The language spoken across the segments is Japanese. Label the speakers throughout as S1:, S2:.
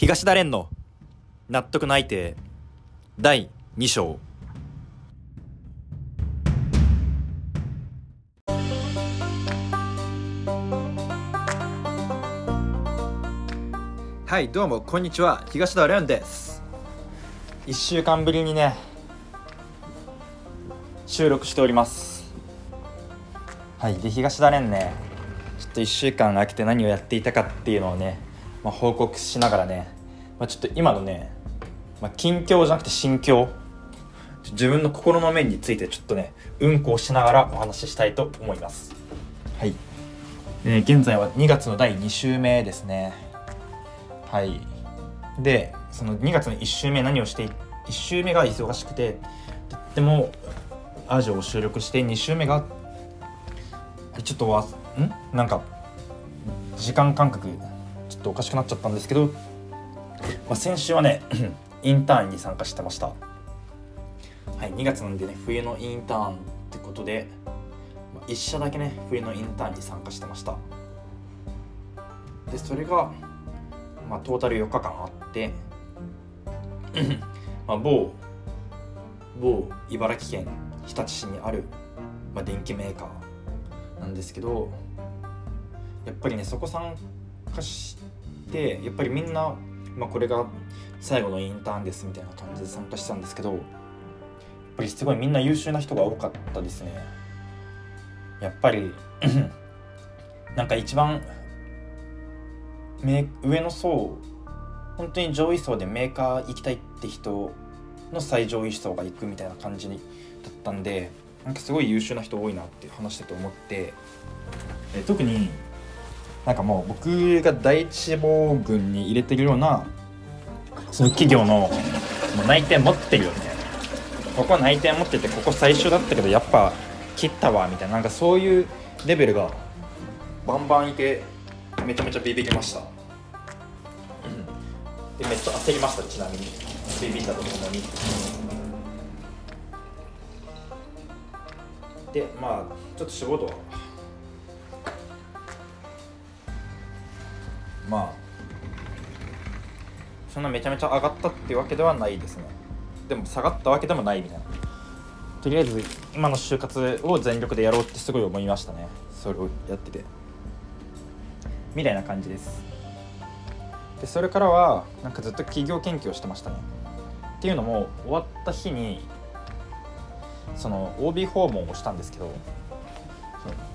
S1: 東田蓮の納得の相手第2章。はいどうもこんにちは。東田蓮です。1週間ぶりにね収録しております。はいで東田蓮ねちょっと1週間空けて何をやっていたかっていうのをね、まあ、報告しながらね、まあ、ちょっと今のね、まあ、近況じゃなくて心境。自分の心の面についてちょっとねうんこをしながらお話ししたいと思います。はい。で、現在は2月の第2週目ですね。はい。でその2月の1週目何をして1週目が忙しくてとってもアジオを収録して2週目がちょっとわん？なんか時間感覚っとおかしくなっちゃったんですけど、まあ、先週はね インターンに参加してました。はい2月なんでね冬のインターンってことでま1社だけね冬のインターンに参加してました。でそれが、まあ、トータル4日間あって まあ某某茨城県日立市にある、まあ、電気メーカーなんですけどやっぱりねそこ参加してやっぱりみんな、まあ、これが最後のインターンですみたいな感じで参加してたんですけどやっぱりすごいみんな優秀な人が多かったですね。やっぱり なんか一番上の層本当に上位層でメーカー行きたいって人の最上位層が行くみたいな感じだったんでなんかすごい優秀な人多いなって話してて思ってえ特になんかもう僕が第一志望群に入れてるようなその企業のもう内定持ってるよねここ内定持っててここ最初だったけどやっぱ切ったわみたいな。なんかそういうレベルがバンバンいてめちゃめちゃビビりました、うん、でめっちゃ焦りましたちなみに。ビビったとともに。でまあちょっと仕事まあ。そんなめちゃめちゃ上がったっていうわけではないですね。でも下がったわけでもないみたいな。とりあえず今の就活を全力でやろうってすごい思いましたね。それをやってて。みたいな感じです。でそれからはなんかずっと企業研究をしてましたね。っていうのも終わった日にその OB 訪問をしたんですけど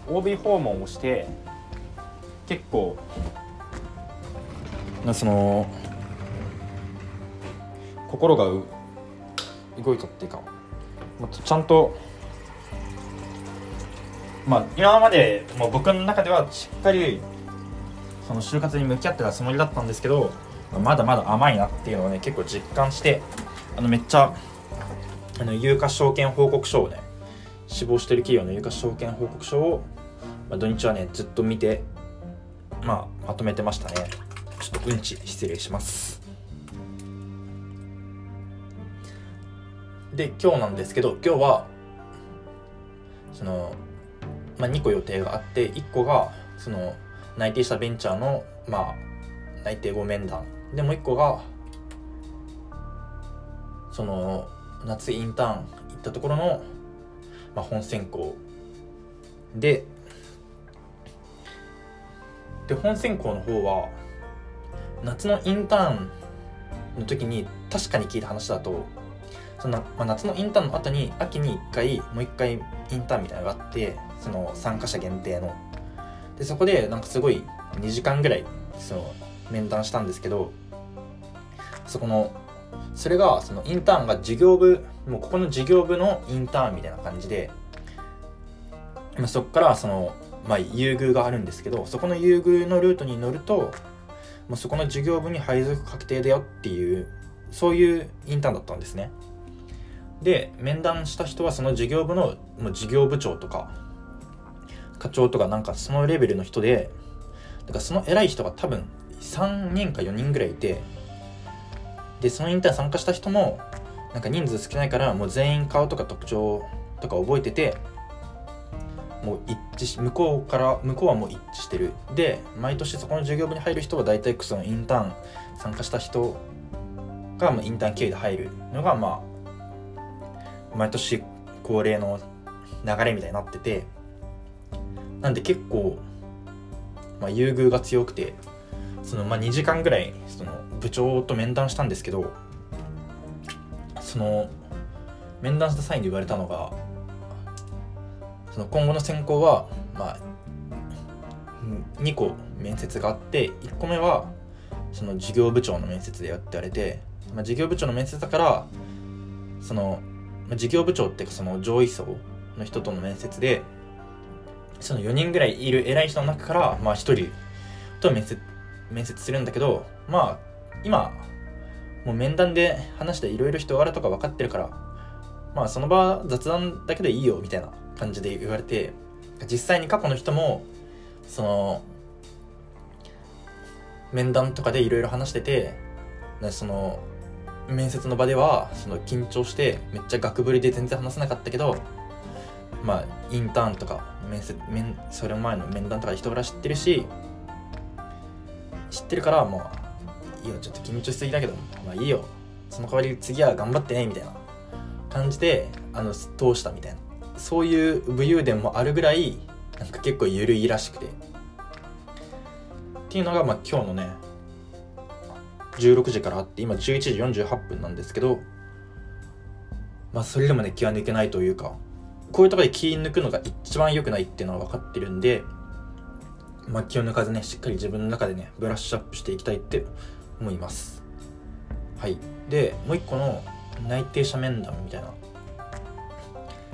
S1: OB 訪問をして結構その心が動いたっていうかちゃんとまあ今までもう僕の中ではしっかりその就活に向き合ってたつもりだったんですけどまだまだ甘いなっていうのをね結構実感してあのめっちゃあの有価証券報告書をね死亡してる企業の有価証券報告書を、まあ、土日はねずっと見てまあまとめてましたね。ちょっとうんち失礼します。で今日なんですけど今日はその、まあ、2個予定があって1個がその内定したベンチャーの、まあ、内定後面談。でもう1個がその夏インターン行ったところの、まあ、本選考。でで本選考の方は夏のインターンの時に確かに聞いた話だとその、まあ、夏のインターンの後に秋に1回もう1回インターンみたいなのがあってその参加者限定の。でそこでなんかすごい2時間ぐらいその面談したんですけどそこのそれがそのインターンが事業部もうここの事業部のインターンみたいな感じで、まあ、そこからその、まあ、優遇があるんですけどそこの優遇のルートに乗るともうそこの事業部に配属確定だよっていうそういうインターンだったんですね。で面談した人はその事業部のもう事業部長とか課長とかなんかそのレベルの人でだからその偉い人が多分3人か4人ぐらいいてでそのインターン参加した人もなんか人数少ないからもう全員顔とか特徴とか覚えててもう一致し向こうから向こうはもう一致してる。で毎年そこの授業部に入る人は大体そのインターン参加した人がまあインターン経由で入るのがまあ毎年恒例の流れみたいになってて。なんで結構、まあ、優遇が強くてそのまあ2時間ぐらいその部長と面談したんですけどその面談した際に言われたのがその今後の選考はまあ2個面接があって1個目はその事業部長の面接でやって言われて、まあ、事業部長の面接だからその、まあ、事業部長ってその上位層の人との面接でその4人ぐらいいる偉い人の中からまあ1人と面接面接するんだけどまあ今もう面談で話していろいろ人柄とか分かってるからまあその場雑談だけでいいよみたいな感じで言われて実際に過去の人もその面談とかでいろいろ話しててその面接の場ではその緊張してめっちゃガクぶりで全然話せなかったけどまあインターンとか面接面それ前の面談とかで人柄知ってるし知ってるからもういいよちょっと緊張しすぎだけどまあいいよ。その代わり次は頑張ってねみたいな。感じであの通したみたいな。そういう武勇伝もあるぐらいなんか結構緩いらしくて。っていうのがまあ今日のね16時からあって今11時48分なんですけどまあそれでもね気は抜けないというかこういうとこで気抜くのが一番良くないっていうのは分かってるんでまあ気を抜かずねしっかり自分の中でねブラッシュアップしていきたいって思います。はい。でもう一個の内定者面談みたいな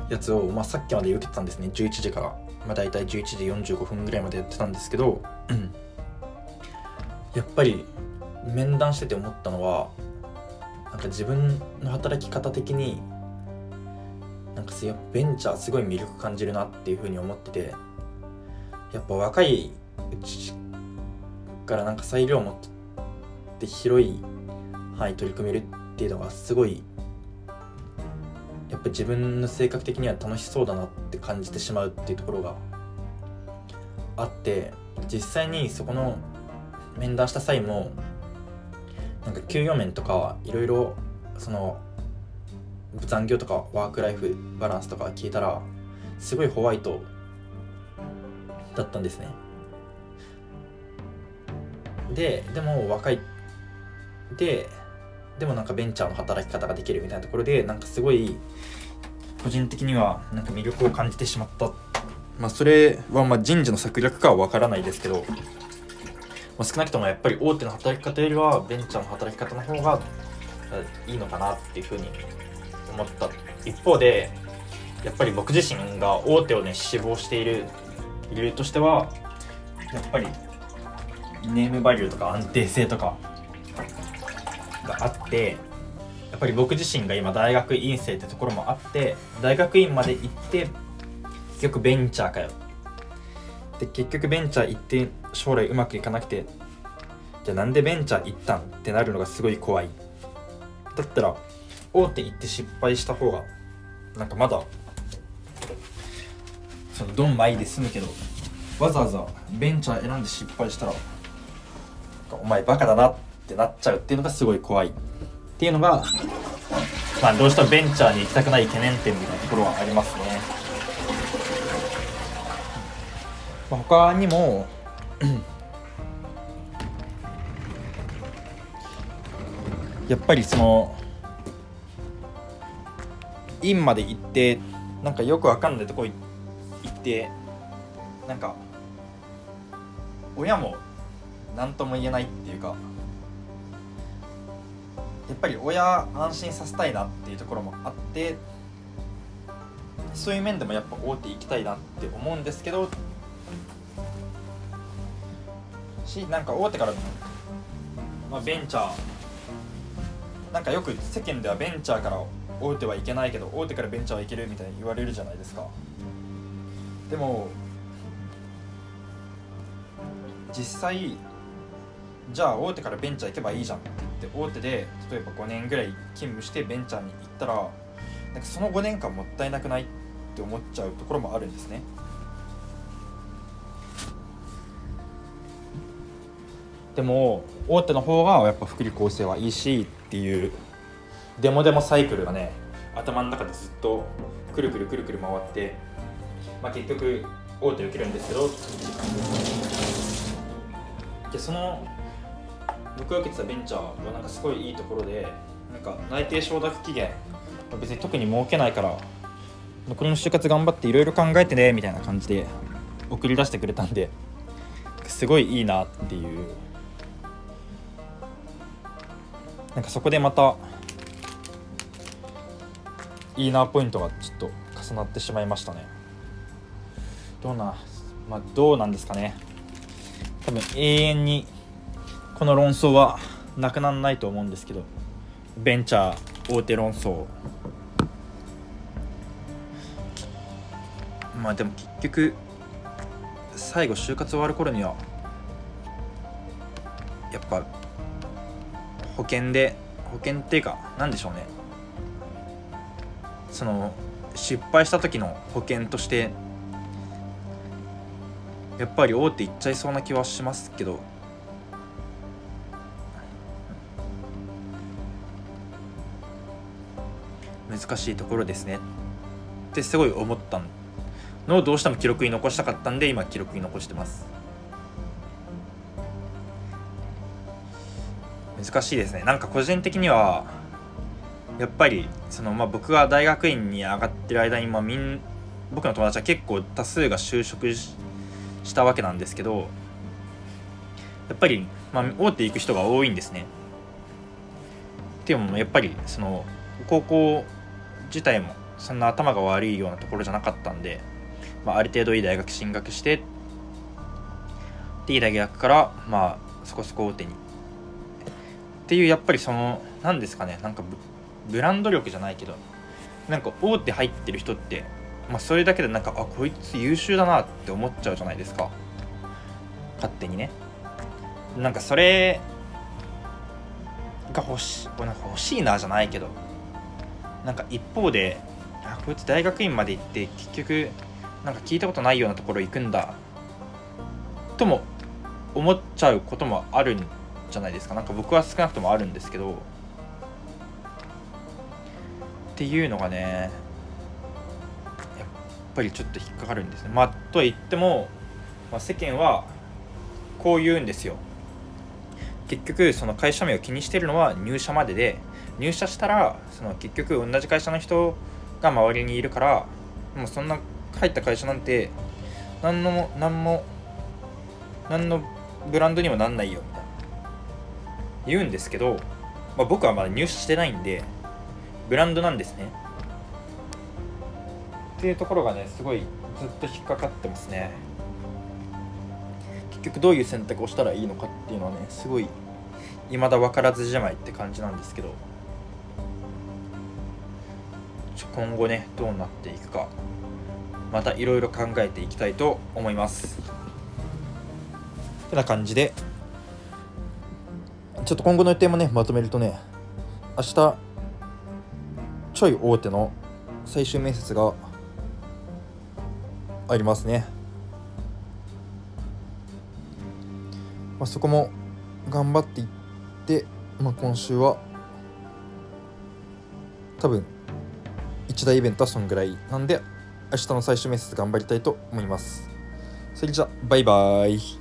S1: やつを、まあ、さっきまで受けてたんですね。11時から、まあ、大体11時45分ぐらいまでやってたんですけど、やっぱり面談してて思ったのはなんか自分の働き方的になんかやベンチャーすごい魅力感じるなっていうふうに思っててやっぱ若いうちからなんか裁量を持って広い範囲取り組めるっていうのがすごいやっぱ自分の性格的には楽しそうだなって感じてしまうっていうところがあって実際にそこの面談した際もなんか給与面とかいろいろその残業とかワークライフバランスとか聞いたらすごいホワイトだったんですね。ででも若いででもなんかベンチャーの働き方ができるみたいなところでなんかすごい個人的にはなんか魅力を感じてしまった。まあそれはまあ人事の策略かは分からないですけど、まあ、少なくともやっぱり大手の働き方よりはベンチャーの働き方の方がいいのかなっていうふうに思った。一方でやっぱり僕自身が大手をね志望している理由としてはやっぱりネームバリューとか安定性とかがあってやっぱり僕自身が今大学院生ってところもあって大学院まで行って結局ベンチャーかよ。で結局ベンチャー行って将来うまくいかなくてじゃあなんでベンチャー行ったんってなるのがすごい怖い。だったら大手行って失敗した方がなんかまだそのドンマイで済むけどわざわざベンチャー選んで失敗したらお前バカだなってなっちゃうっていうのがすごい怖いっていうのがまあどうしてもベンチャーに行きたくない懸念点みたいなところはありますね、まあ、他にもやっぱりその院まで行ってなんかよくわかんないとこ行ってなんか親も何とも言えないっていうかやっぱり親安心させたいなっていうところもあってそういう面でもやっぱ大手行きたいなって思うんですけどしなんか大手から、まあ、ベンチャーなんかよく世間ではベンチャーから大手はいけないけど大手からベンチャーはいけるみたいに言われるじゃないですか。でも実際じゃあ大手からベンチャー行けばいいじゃんって言って大手で例えば5年ぐらい勤務してベンチャーに行ったらなんかその5年間もったいなくないって思っちゃうところもあるんですね。でも大手の方がやっぱ福利厚生はいいしっていうデモデモサイクルがね頭の中でずっとくるくるくるくる回って、まあ、結局大手受けるんですけどでその僕が受けてたベンチャーはなんかすごいいいところでなんか内定承諾期限別に特に設けないから残りの就活頑張っていろいろ考えてねみたいな感じで送り出してくれたんですごいいいなっていう。なんかそこでまたいいなポイントがちょっと重なってしまいましたね。どうなまあどうなんですかね。多分永遠にこの論争はなくならないと思うんですけどベンチャー大手論争。まあでも結局最後就活終わる頃にはやっぱ保険で保険っていうか何でしょうね。その失敗した時の保険としてやっぱり大手いっちゃいそうな気はしますけど難しいところですね。ってすごい思ったの。をどうしても記録に残したかったんで今記録に残してます。難しいですね。なんか個人的にはやっぱりその、まあ、僕が大学院に上がってる間に、まあ、みん僕の友達は結構多数が就職したわけなんですけどやっぱり、まあ、大手行く人が多いんですね。っていうのもやっぱりその高校自体もそんな頭が悪いようなところじゃなかったんで、まあ、ある程度いい大学進学してでいい大学からまあそこそこ大手に。っていうやっぱりその何ですかねなんかブランド力じゃないけどなんか大手入ってる人って、まあ、それだけでなんかあこいつ優秀だなって思っちゃうじゃないですか。勝手にね。なんかそれが欲しなんか欲しいなじゃないけどなんか一方であこいつ大学院まで行って結局なんか聞いたことないようなところ行くんだとも思っちゃうこともあるんじゃないですか。なんか僕は少なくともあるんですけどっていうのがねやっぱりちょっと引っかかるんですね。まあとは言っても、まあ、世間はこう言うんですよ。結局その会社名を気にしてるのは入社までで入社したらその結局同じ会社の人が周りにいるからもうそんな入った会社なんて何の何も何のブランドにもなんないよみたいな。言うんですけど、まあ、僕はまだ入社してないんでブランドなんですね。っていうところがねすごいずっと引っかかってますね。結局どういう選択をしたらいいのかっていうのはねすごい未だ分からずじまいって感じなんですけど。今後ねどうなっていくかまたいろいろ考えていきたいと思います。てな感じでちょっと今後の予定もねまとめるとね明日ちょい大手の最終面接がありますね、まあ、そこも頑張っていって、まあ、今週は多分一大イベントはそんぐらい。なんで明日の最終面接頑張りたいと思います。それじゃバイバーイ。